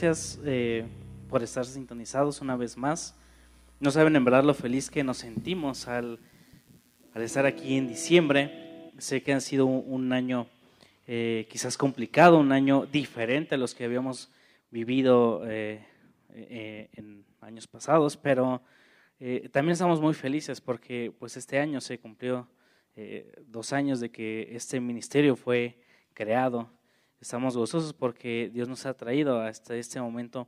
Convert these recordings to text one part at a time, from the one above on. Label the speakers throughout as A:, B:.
A: Gracias eh, por estar sintonizados una vez más. No saben en verdad lo feliz que nos sentimos al, al estar aquí en diciembre. Sé que ha sido un, año eh, quizás complicado, un año diferente a los que habíamos vivido eh, en años pasados, pero también estamos muy felices porque pues este año se cumplió dos años de que este ministerio fue creado Estamos gozosos porque Dios nos ha traído hasta este momento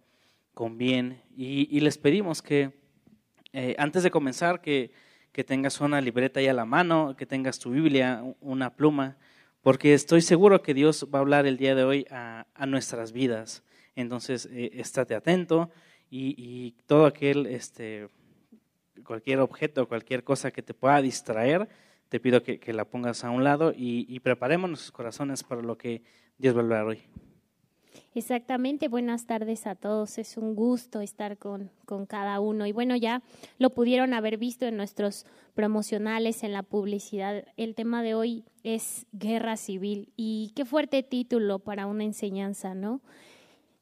A: con bien y, les pedimos que eh, antes de comenzar que, que, tengas una libreta ahí a la mano, que tengas tu Biblia, una pluma, porque estoy seguro que Dios va a hablar el día de hoy a, nuestras vidas. Entonces, eh, estate atento y, todo aquel, este, cualquier objeto, cualquier cosa que te pueda distraer, te pido que, la pongas a un lado y, y preparemos nuestros corazones para lo que Dios va a hablar hoy.
B: Exactamente, buenas tardes a todos. Es un gusto estar con, con, cada uno. Y bueno, ya lo pudieron haber visto en nuestros promocionales, en la publicidad. El tema de hoy es guerra civil. Y qué fuerte título para una enseñanza, ¿no?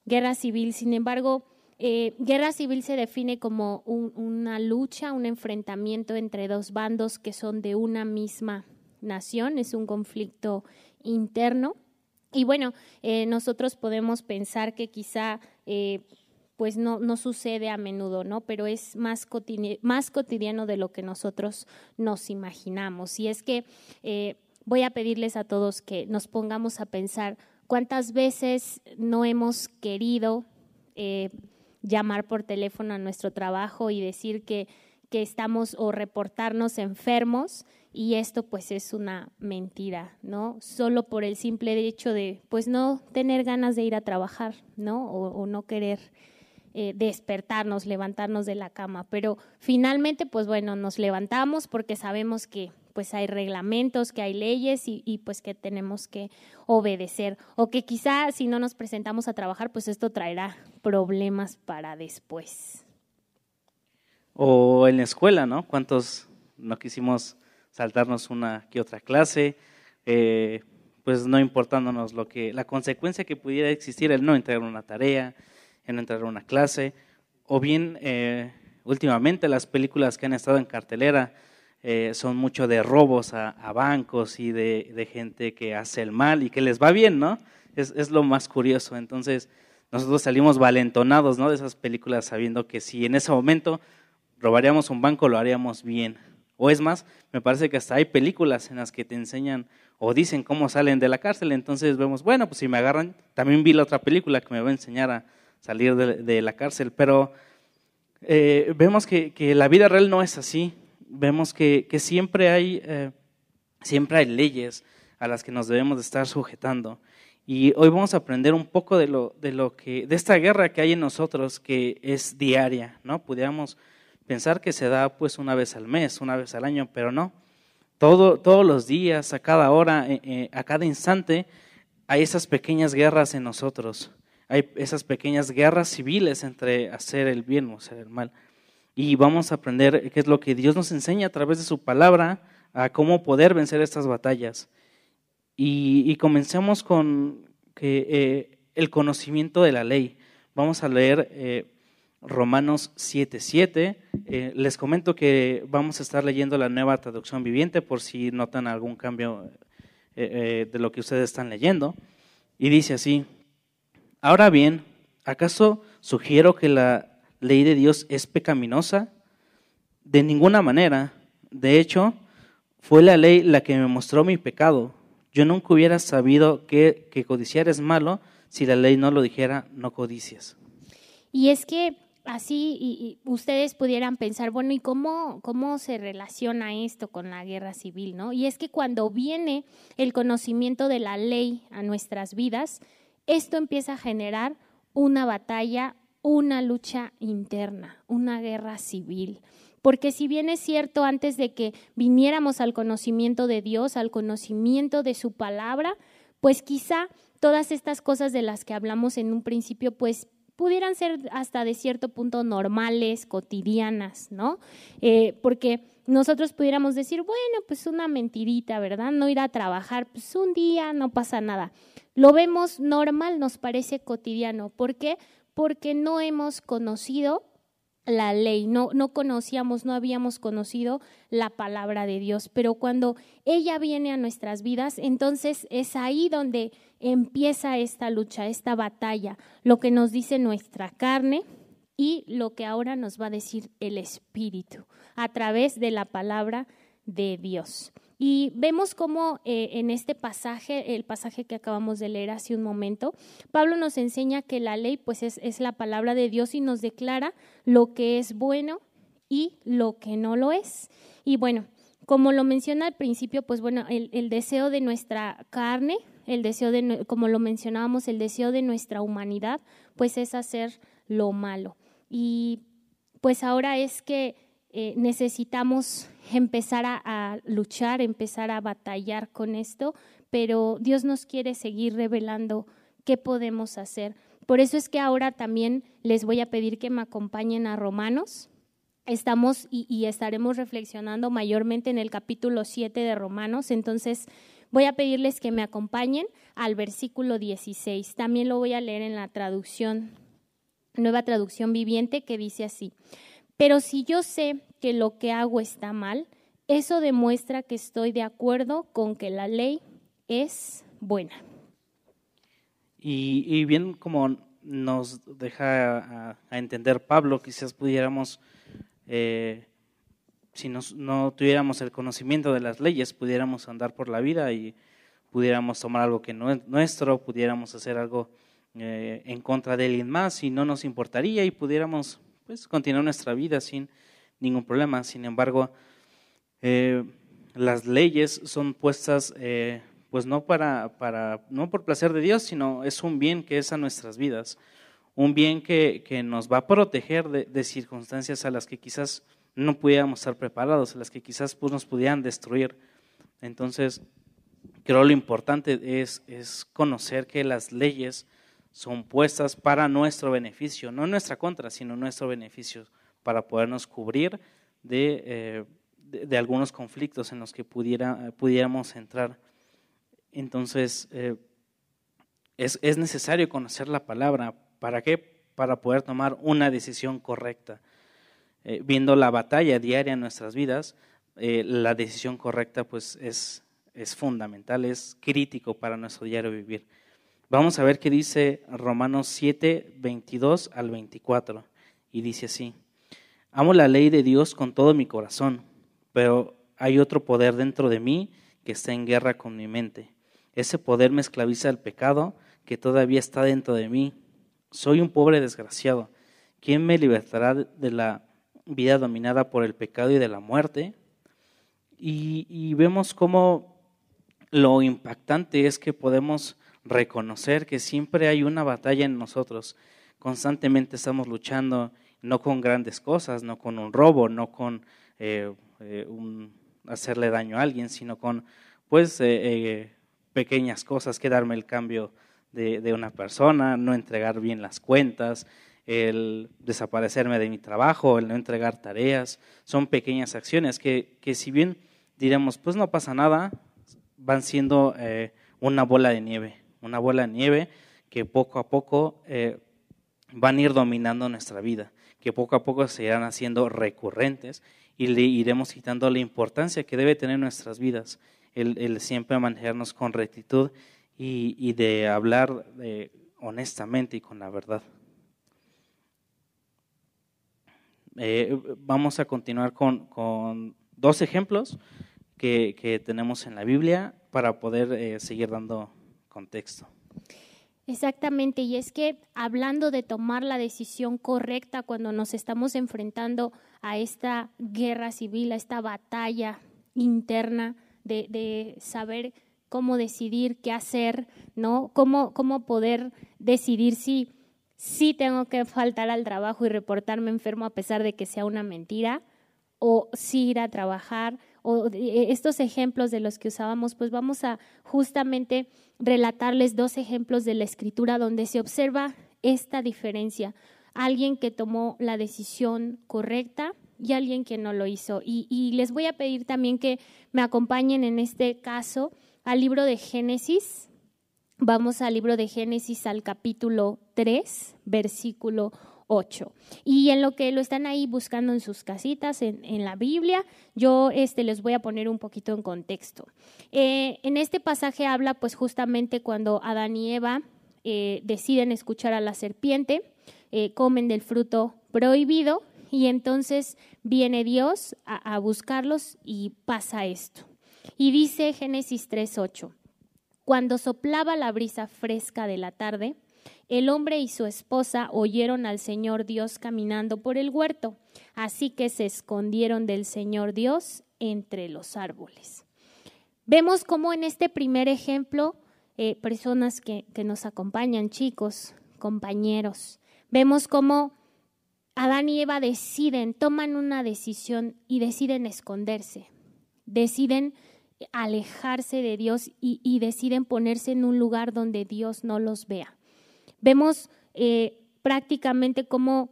B: Guerra civil. Sin embargo, eh, guerra civil se define como una lucha, un enfrentamiento entre dos bandos que son de una misma nación. Es un conflicto interno y bueno, eh, nosotros podemos pensar que quizá eh, pues no, no sucede a menudo, ¿no? Pero es más, más cotidiano de lo que nosotros nos imaginamos. Y es que eh, voy a pedirles a todos que nos pongamos a pensar cuántas veces no hemos querido llamar por teléfono a nuestro trabajo y decir que, que estamos o reportarnos enfermos y esto pues es una mentira, ¿no? Solo por el simple hecho de pues no tener ganas de ir a trabajar, ¿no? O, no querer eh, despertarnos, levantarnos de la cama. Pero finalmente pues bueno, nos levantamos porque sabemos que pues hay reglamentos, que hay leyes y, y, pues que tenemos que obedecer. O que quizá si no nos presentamos a trabajar, pues esto traerá problemas para después.
A: O en la escuela, ¿no? ¿Cuántos no quisimos saltarnos una que otra clase, eh, pues no importándonos lo que, la consecuencia que pudiera existir el no entregar una tarea, el no entregar una clase, o bien eh, últimamente las películas que han estado en cartelera eh, son mucho de robos a, bancos y de, gente que hace el mal y que les va bien, ¿no? Es, es lo más curioso. Entonces, nosotros salimos valentonados, ¿no? De esas películas sabiendo que si en ese momento robaríamos un banco, lo haríamos bien. O es más, me parece que hasta hay películas en las que te enseñan o dicen cómo salen de la cárcel. Entonces vemos, bueno, pues si me agarran, también vi la otra película que me va a enseñar a salir de, la cárcel. Pero eh, vemos que, la vida real no es así. Vemos que, siempre, hay, eh, siempre hay leyes a las que nos debemos de estar sujetando. Y hoy vamos a aprender un poco de lo, de lo que, de esta guerra que hay en nosotros, que es diaria, ¿no? Pudiéramos pensar que se da pues una vez al mes, una vez al año, pero no. Todo, todos los días, a cada hora, eh, eh, a cada instante, hay esas pequeñas guerras en nosotros. Hay esas pequeñas guerras civiles entre hacer el bien o hacer el mal. Y vamos a aprender qué es lo que Dios nos enseña a través de su palabra, a cómo poder vencer estas batallas. Y, comencemos con eh, el conocimiento de la ley. Vamos a leer Romanos 7.7. Eh, les comento que vamos a estar leyendo la nueva traducción viviente por si notan algún cambio eh, eh, de lo que ustedes están leyendo. Y dice así, ahora bien, ¿acaso sugiero que la ley de Dios es pecaminosa? De ninguna manera. De hecho, fue la ley la que me mostró mi pecado. Yo nunca hubiera sabido que, que codiciar es malo si la ley no lo dijera, no codicias.
B: Y es que así y, ustedes pudieran pensar, bueno, ¿y cómo, cómo se relaciona esto con la guerra civil? ¿no? Y es que cuando viene el conocimiento de la ley a nuestras vidas, esto empieza a generar una batalla, una lucha interna, una guerra civil. Porque si bien es cierto, antes de que viniéramos al conocimiento de Dios, al conocimiento de su palabra, pues quizá todas estas cosas de las que hablamos en un principio, pues pudieran ser hasta de cierto punto normales, cotidianas, ¿no? Eh, porque nosotros pudiéramos decir, bueno, pues una mentirita, ¿verdad? No ir a trabajar, pues un día no pasa nada. Lo vemos normal, nos parece cotidiano. ¿Por qué? porque no hemos conocido la ley, no, no conocíamos, no habíamos conocido la palabra de Dios, pero cuando ella viene a nuestras vidas, entonces es ahí donde empieza esta lucha, esta batalla, lo que nos dice nuestra carne y lo que ahora nos va a decir el Espíritu a través de la palabra de Dios. Y vemos cómo eh, en este pasaje, el pasaje que acabamos de leer hace un momento, Pablo nos enseña que la ley pues es, es la palabra de Dios y nos declara lo que es bueno y lo que no lo es. Y bueno, como lo menciona al principio, pues bueno, el, el deseo de nuestra carne, el deseo de, como lo mencionábamos, el deseo de nuestra humanidad, pues es hacer lo malo. Y pues ahora es que eh, necesitamos empezar a, luchar, empezar a batallar con esto, pero Dios nos quiere seguir revelando qué podemos hacer. Por eso es que ahora también les voy a pedir que me acompañen a Romanos. Estamos y, y estaremos reflexionando mayormente en el capítulo 7 de Romanos, entonces voy a pedirles que me acompañen al versículo 16. También lo voy a leer en la traducción, nueva traducción viviente, que dice así. Pero si yo sé que lo que hago está mal, eso demuestra que estoy de acuerdo con que la ley es buena.
A: Y, bien como nos deja a, entender Pablo, quizás pudiéramos, eh, si no tuviéramos el conocimiento de las leyes, pudiéramos andar por la vida y pudiéramos tomar algo que no es nuestro, pudiéramos hacer algo eh, en contra de alguien más y no nos importaría y pudiéramos pues continuar nuestra vida sin ningún problema. Sin embargo, eh, las leyes son puestas eh, pues no para, para, no por placer de Dios, sino es un bien que es a nuestras vidas, un bien que, que nos va a proteger de, circunstancias a las que quizás no pudiéramos estar preparados, a las que quizás pues, nos pudieran destruir. Entonces, creo lo importante es, es conocer que las leyes son puestas para nuestro beneficio, no nuestra contra, sino nuestro beneficio, para podernos cubrir de, eh, de, algunos conflictos en los que pudiera, pudiéramos entrar. Entonces, eh, es, es, necesario conocer la palabra. ¿Para qué? Para poder tomar una decisión correcta. Eh, viendo la batalla diaria en nuestras vidas, la decisión correcta pues es, es fundamental, es crítico para nuestro diario vivir. Vamos a ver qué dice Romanos 7, 22 al 24. Y dice así, amo la ley de Dios con todo mi corazón, pero hay otro poder dentro de mí que está en guerra con mi mente. Ese poder me esclaviza al pecado que todavía está dentro de mí. Soy un pobre desgraciado. ¿Quién me libertará de la vida dominada por el pecado y de la muerte? Y, y vemos cómo lo impactante es que podemos reconocer que siempre hay una batalla en nosotros. Constantemente estamos luchando no con grandes cosas, no con un robo, no con eh, eh, hacerle daño a alguien, sino con pues eh, pequeñas cosas, que darme el cambio de, de, una persona, no entregar bien las cuentas, el desaparecerme de mi trabajo, el no entregar tareas. Son pequeñas acciones que, que si bien diremos, pues no pasa nada, van siendo una bola de nieve una bola de nieve que poco a poco van a ir dominando nuestra vida, que poco a poco se irán haciendo recurrentes y le iremos quitando la importancia que debe tener nuestras vidas, el, siempre manejarnos con rectitud y, de hablar eh, honestamente y con la verdad. Eh, vamos a continuar con, dos ejemplos que, que, tenemos en la Biblia para poder seguir dando contexto.
B: Exactamente, y es que hablando de tomar la decisión correcta cuando nos estamos enfrentando a esta guerra civil, a esta batalla interna de, saber cómo decidir qué hacer, ¿no? Cómo, poder decidir si, si tengo que faltar al trabajo y reportarme enfermo a pesar de que sea una mentira, o si ir a trabajar, o estos ejemplos de los que usábamos, pues vamos a justamente relatarles dos ejemplos de la escritura donde se observa esta diferencia. Alguien que tomó la decisión correcta y alguien que no lo hizo. Y, les voy a pedir también que me acompañen en este caso al libro de Génesis, Vamos al libro de Génesis al capítulo 3, versículo 8. Y en lo que lo están ahí buscando en sus casitas, en, la Biblia, yo este, les voy a poner un poquito en contexto. Eh, en este pasaje habla pues justamente cuando Adán y Eva eh, deciden escuchar a la serpiente, eh, comen del fruto prohibido y entonces viene Dios a, a buscarlos y pasa esto. Y dice Génesis 3.8, cuando soplaba la brisa fresca de la tarde, el hombre y su esposa oyeron al Señor Dios caminando por el huerto, así que se escondieron del Señor Dios entre los árboles. Vemos cómo en este primer ejemplo, eh, personas que, que nos acompañan, chicos, compañeros, vemos cómo Adán y Eva deciden, toman una decisión y deciden esconderse, deciden alejarse de Dios y, deciden ponerse en un lugar donde Dios no los vea. Vemos eh, prácticamente cómo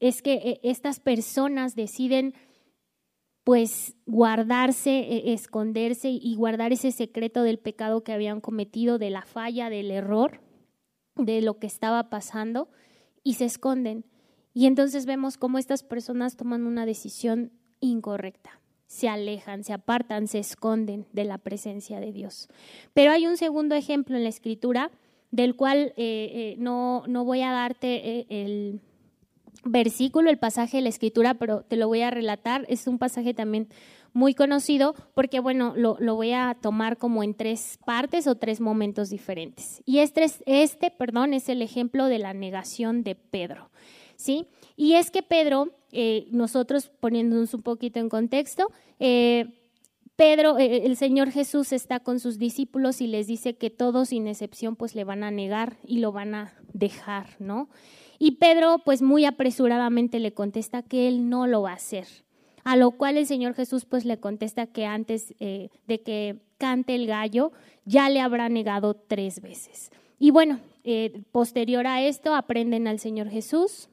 B: es que eh, estas personas deciden pues guardarse, e, esconderse y guardar ese secreto del pecado que habían cometido, de la falla, del error, de lo que estaba pasando, y se esconden. Y entonces vemos cómo estas personas toman una decisión incorrecta se alejan, se apartan, se esconden de la presencia de Dios. Pero hay un segundo ejemplo en la escritura del cual eh, eh, no, no, voy a darte eh, el versículo, el pasaje de la escritura, pero te lo voy a relatar. Es un pasaje también muy conocido porque, bueno, lo, lo voy a tomar como en tres partes o tres momentos diferentes. Y este, este, perdón, es el ejemplo de la negación de Pedro. ¿sí? Y es que Pedro, nosotros poniéndonos un poquito en contexto, Pedro, eh, el Señor Jesús está con sus discípulos y les dice que todos sin excepción pues le van a negar y lo van a dejar, ¿no? Y Pedro pues muy apresuradamente le contesta que él no lo va a hacer. A lo cual el Señor Jesús pues le contesta que antes de que cante el gallo ya le habrá negado tres veces. Y bueno, posterior a esto aprenden al Señor Jesús,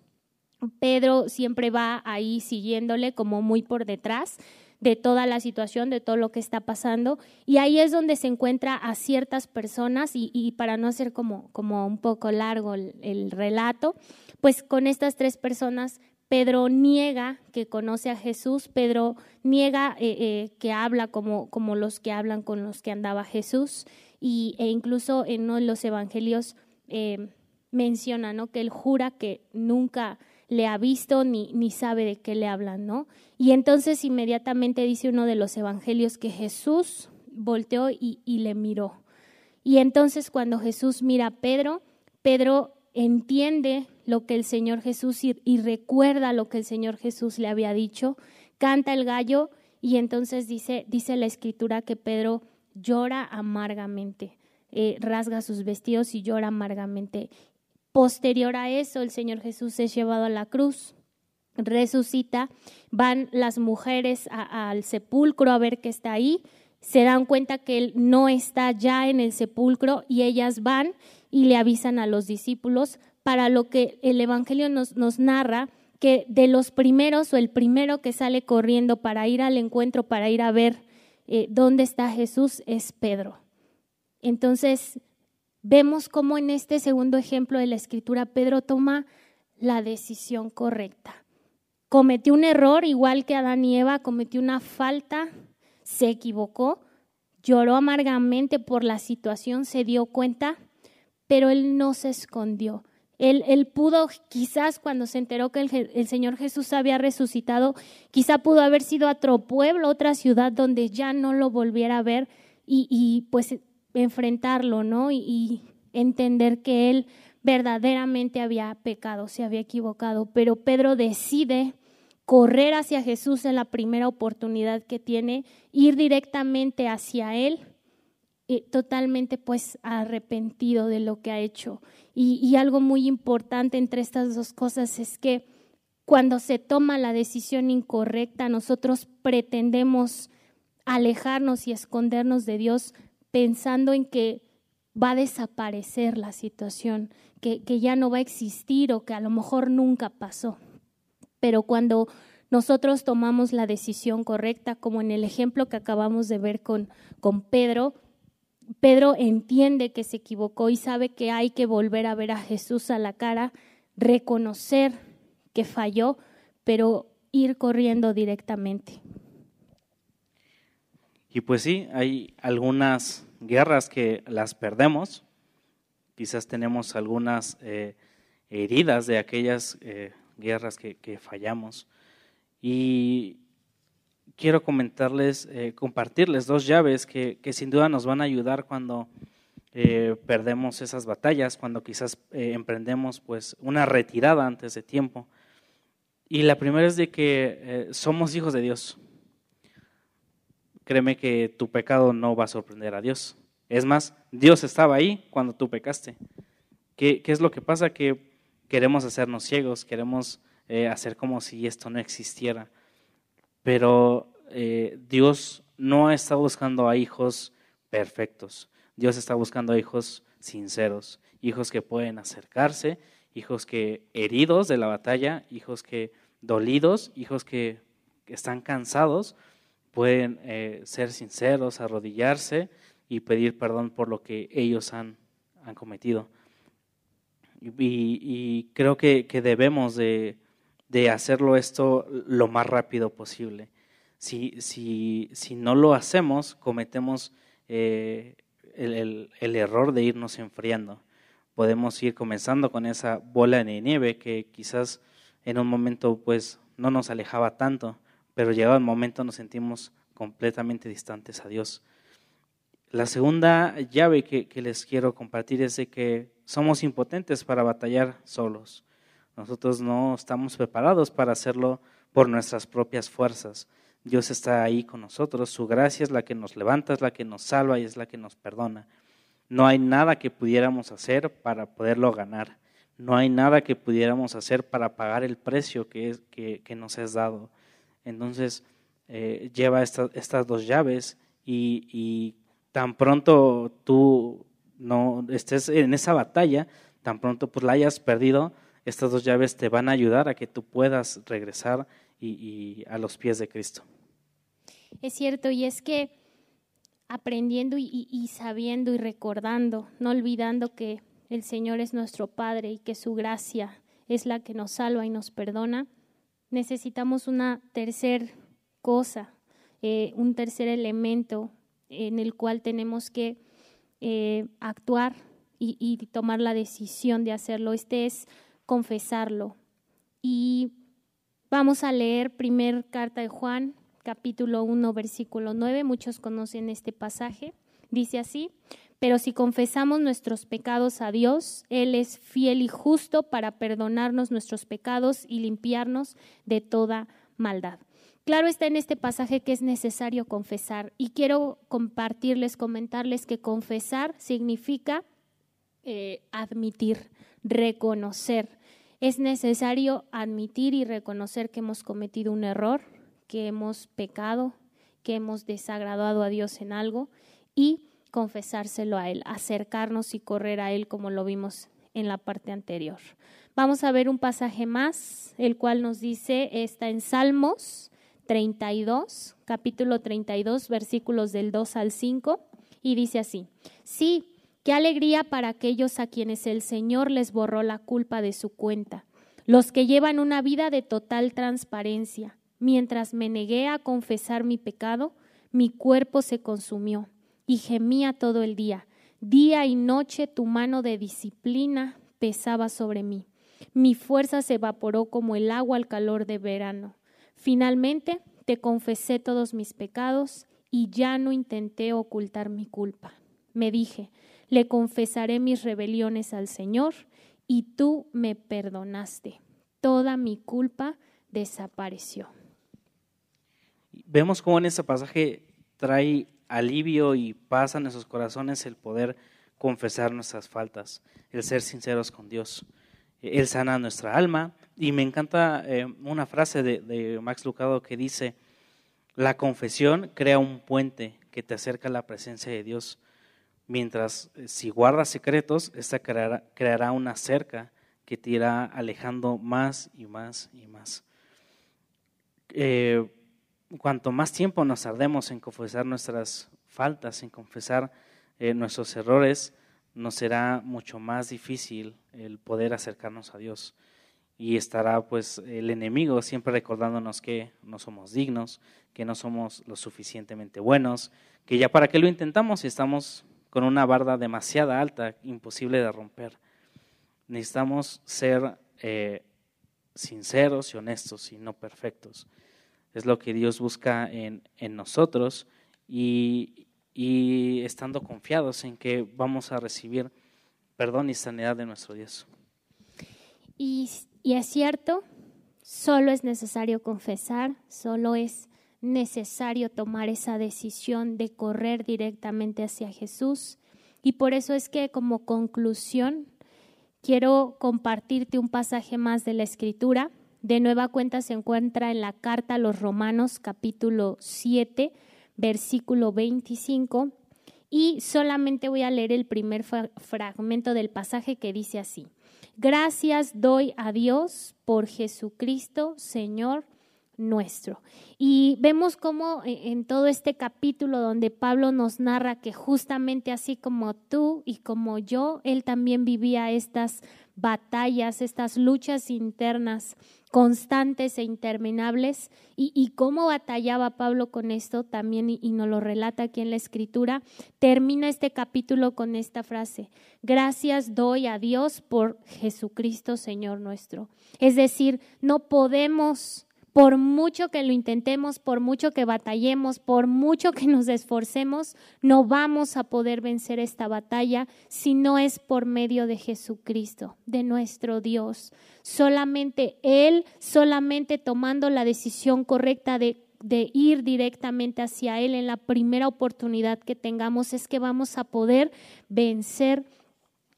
B: Pedro siempre va ahí siguiéndole como muy por detrás de toda la situación, de todo lo que está pasando. Y ahí es donde se encuentra a ciertas personas y, para no hacer como, como un poco largo el, relato, pues con estas tres personas Pedro niega que conoce a Jesús, Pedro niega eh, eh, que habla como, como los que hablan con los que andaba Jesús y, e incluso en uno de los evangelios eh, menciona ¿no? que él jura que nunca le ha visto ni, ni sabe de qué le hablan, ¿no? Y entonces inmediatamente dice uno de los evangelios que Jesús volteó y, le miró. Y entonces cuando Jesús mira a Pedro, Pedro entiende lo que el Señor Jesús y, recuerda lo que el Señor Jesús le había dicho, canta el gallo y entonces dice, dice la escritura que Pedro llora amargamente, eh, rasga sus vestidos y llora amargamente. Posterior a eso, el Señor Jesús es llevado a la cruz, resucita, van las mujeres al sepulcro a ver qué está ahí, se dan cuenta que Él no está ya en el sepulcro y ellas van y le avisan a los discípulos para lo que el Evangelio nos, nos narra que de los primeros o el primero que sale corriendo para ir al encuentro, para ir a ver eh, dónde está Jesús, es Pedro. Entonces, vemos cómo en este segundo ejemplo de la escritura Pedro toma la decisión correcta. Cometió un error igual que Adán y Eva, cometió una falta, se equivocó, lloró amargamente por la situación, se dio cuenta, pero él no se escondió. Él, él pudo, quizás cuando se enteró que el, Señor Jesús había resucitado, quizá pudo haber sido a otro pueblo, otra ciudad donde ya no lo volviera a ver y, y pues enfrentarlo, ¿no? Y, entender que él verdaderamente había pecado, se había equivocado. Pero Pedro decide correr hacia Jesús en la primera oportunidad que tiene, ir directamente hacia él, eh, totalmente pues arrepentido de lo que ha hecho. Y, y algo muy importante entre estas dos cosas es que cuando se toma la decisión incorrecta, nosotros pretendemos alejarnos y escondernos de Dios, pensando en que va a desaparecer la situación, que, que ya no va a existir o que a lo mejor nunca pasó. Pero cuando nosotros tomamos la decisión correcta, como en el ejemplo que acabamos de ver con, con Pedro, Pedro entiende que se equivocó y sabe que hay que volver a ver a Jesús a la cara, reconocer que falló, pero ir corriendo directamente.
A: Y pues sí, hay algunas guerras que las perdemos, quizás tenemos algunas eh, heridas de aquellas eh, guerras que, fallamos. Y quiero comentarles, eh, compartirles dos llaves que, sin duda nos van a ayudar cuando perdemos esas batallas, cuando quizás emprendemos pues una retirada antes de tiempo. Y la primera es de que somos hijos de Dios créeme que tu pecado no va a sorprender a Dios. Es más, Dios estaba ahí cuando tú pecaste. ¿Qué, es lo que pasa? Que queremos hacernos ciegos, queremos eh, hacer como si esto no existiera. Pero eh, Dios no está buscando a hijos perfectos. Dios está buscando a hijos sinceros, hijos que pueden acercarse, hijos que heridos de la batalla, hijos que dolidos, hijos que están cansados, pueden eh, ser sinceros, arrodillarse y pedir perdón por lo que ellos han, han cometido. Y, creo que, debemos de, hacerlo esto lo más rápido posible. Si, si, si no lo hacemos, cometemos eh, el, el, error de irnos enfriando. Podemos ir comenzando con esa bola de nieve que quizás en un momento pues no nos alejaba tanto, pero llegado el momento nos sentimos completamente distantes a Dios. La segunda llave que, les quiero compartir es de que somos impotentes para batallar solos. Nosotros no estamos preparados para hacerlo por nuestras propias fuerzas. Dios está ahí con nosotros, su gracia es la que nos levanta, es la que nos salva y es la que nos perdona. No hay nada que pudiéramos hacer para poderlo ganar. No hay nada que pudiéramos hacer para pagar el precio que, que nos es dado. Entonces, eh, lleva estas dos llaves y, tan pronto tú no estés en esa batalla, tan pronto pues la hayas perdido, estas dos llaves te van a ayudar a que tú puedas regresar y, a los pies de Cristo.
B: Es cierto, y es que aprendiendo y, sabiendo y recordando, no olvidando que el Señor es nuestro Padre y que su gracia es la que nos salva y nos perdona, necesitamos una tercer cosa, eh, un tercer elemento en el cual tenemos que eh, actuar y, tomar la decisión de hacerlo. Este es confesarlo. Y vamos a leer primer carta de Juan, capítulo 1, versículo 9. Muchos conocen este pasaje. Dice así, pero si confesamos nuestros pecados a Dios, Él es fiel y justo para perdonarnos nuestros pecados y limpiarnos de toda maldad. Claro está en este pasaje que es necesario confesar y quiero compartirles, comentarles que confesar significa eh, admitir, reconocer. Es necesario admitir y reconocer que hemos cometido un error, que hemos pecado, que hemos desagradado a Dios en algo y confesárselo a Él, acercarnos y correr a Él como lo vimos en la parte anterior. Vamos a ver un pasaje más, el cual nos dice, está en Salmos 32, capítulo 32, versículos del 2 al 5, y dice así, sí, qué alegría para aquellos a quienes el Señor les borró la culpa de su cuenta, los que llevan una vida de total transparencia. Mientras me negué a confesar mi pecado, mi cuerpo se consumió y gemía todo el día. Día y noche tu mano de disciplina pesaba sobre mí. Mi fuerza se evaporó como el agua al calor de verano. Finalmente, te confesé todos mis pecados y ya no intenté ocultar mi culpa. Me dije, le confesaré mis rebeliones al Señor y tú me perdonaste. Toda mi culpa desapareció.
A: Vemos cómo en este pasaje trae alivio y paz a nuestros corazones el poder confesar nuestras faltas, el ser sinceros con Dios. Él sana nuestra alma. Y me encanta eh, una frase de, Max Lucado que dice, la confesión crea un puente que te acerca a la presencia de Dios, mientras eh, si guardas secretos, esta creará, una cerca que te irá alejando más y más y más. Eh, cuanto más tiempo nos tardemos en confesar nuestras faltas, en confesar eh, nuestros errores, nos será mucho más difícil el poder acercarnos a Dios. Y estará pues el enemigo siempre recordándonos que no somos dignos, que no somos lo suficientemente buenos, que ya para qué lo intentamos si estamos con una barda demasiado alta, imposible de romper. Necesitamos ser eh, sinceros y honestos y no perfectos. Es lo que Dios busca en, en nosotros y, y estando confiados en que vamos a recibir perdón y sanidad de nuestro Dios.
B: Y, y, es cierto, solo es necesario confesar, solo es necesario tomar esa decisión de correr directamente hacia Jesús. Y por eso es que como conclusión quiero compartirte un pasaje más de la Escritura. De nueva cuenta se encuentra en la carta a los Romanos capítulo 7 versículo 25, y solamente voy a leer el primer fragmento del pasaje que dice así. Gracias doy a Dios por Jesucristo, Señor nuestro. Y vemos cómo e, en todo este capítulo donde Pablo nos narra que justamente así como tú y como yo, él también vivía estas batallas, estas luchas internas constantes e interminables. Y, cómo batallaba Pablo con esto también, y, y nos lo relata aquí en la escritura, termina este capítulo con esta frase, gracias doy a Dios por Jesucristo Señor nuestro. Es decir, no podemos por mucho que lo intentemos, por mucho que batallemos, por mucho que nos esforcemos, no vamos a poder vencer esta batalla si no es por medio de Jesucristo, de nuestro Dios. Solamente Él, solamente tomando la decisión correcta de ir directamente hacia Él en la primera oportunidad que tengamos es que vamos a poder vencer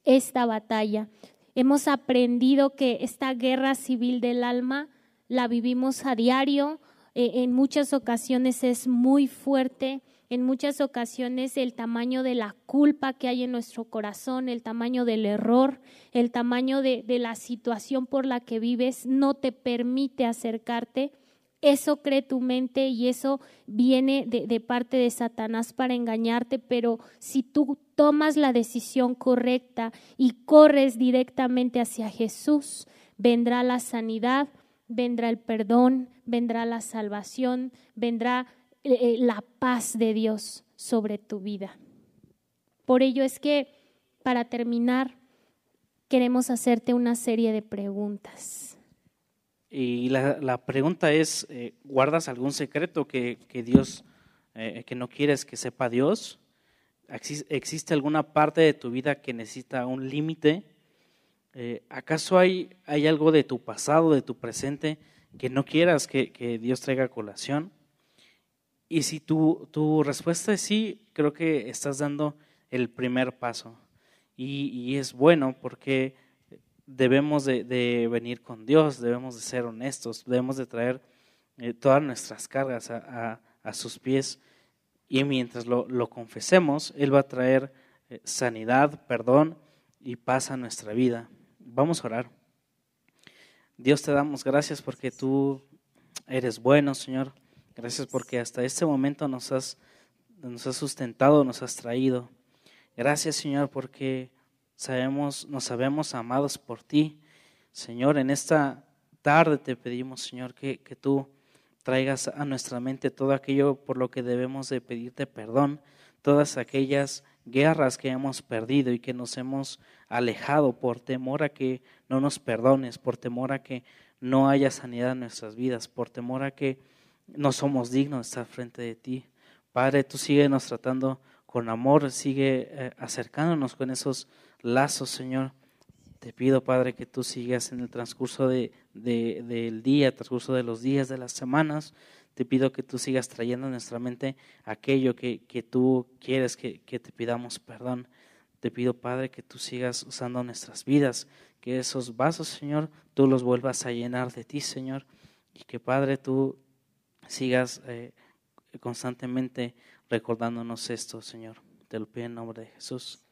B: esta batalla. Hemos aprendido que esta guerra civil del alma la vivimos a diario, eh, en muchas ocasiones es muy fuerte, en muchas ocasiones el tamaño de la culpa que hay en nuestro corazón, el tamaño del error, el tamaño de, la situación por la que vives no te permite acercarte. Eso cree tu mente y eso viene de, de, parte de Satanás para engañarte, pero si tú tomas la decisión correcta y corres directamente hacia Jesús, vendrá la sanidad, vendrá el perdón, vendrá la salvación, vendrá eh, eh, la paz de Dios sobre tu vida. Por ello es que, para terminar, queremos hacerte una serie de preguntas.
A: Y la, pregunta es, eh, ¿guardas algún secreto que, Dios, que no quieres que sepa Dios? ¿Existe alguna parte de tu vida que necesita un límite? Eh, ¿acaso hay, hay algo de tu pasado, de tu presente, que no quieras que, Dios traiga colación? Y si tu, tu, respuesta es sí, creo que estás dando el primer paso. Y, es bueno porque debemos de, venir con Dios, debemos de ser honestos, debemos de traer eh, todas nuestras cargas a, sus pies. Y mientras lo, confesemos, Él va a traer eh, sanidad, perdón y paz a nuestra vida. Vamos a orar. Dios te damos gracias porque tú eres bueno, Señor. Gracias porque hasta este momento nos has, nos has sustentado, nos has traído. Gracias, Señor, porque sabemos, nos sabemos amados por ti. Señor, en esta tarde te pedimos, Señor, que, que tú traigas a nuestra mente todo aquello por lo que debemos de pedirte perdón, todas aquellas guerras que hemos perdido y que nos hemos alejado por temor a que no nos perdones, por temor a que no haya sanidad en nuestras vidas, por temor a que no somos dignos de estar frente de ti. Padre, tú nos tratando con amor, sigue eh, acercándonos con esos lazos, Señor. Te pido, Padre, que tú sigas en el transcurso de, del día, transcurso de los días, de las semanas, te pido que tú sigas trayendo a nuestra mente aquello que, que tú quieres que, que, te pidamos perdón. Te pido, Padre, que tú sigas usando nuestras vidas, que esos vasos, Señor, tú los vuelvas a llenar de ti, Señor, y que, Padre, tú sigas eh, constantemente recordándonos esto, Señor. Te lo pido en nombre de Jesús.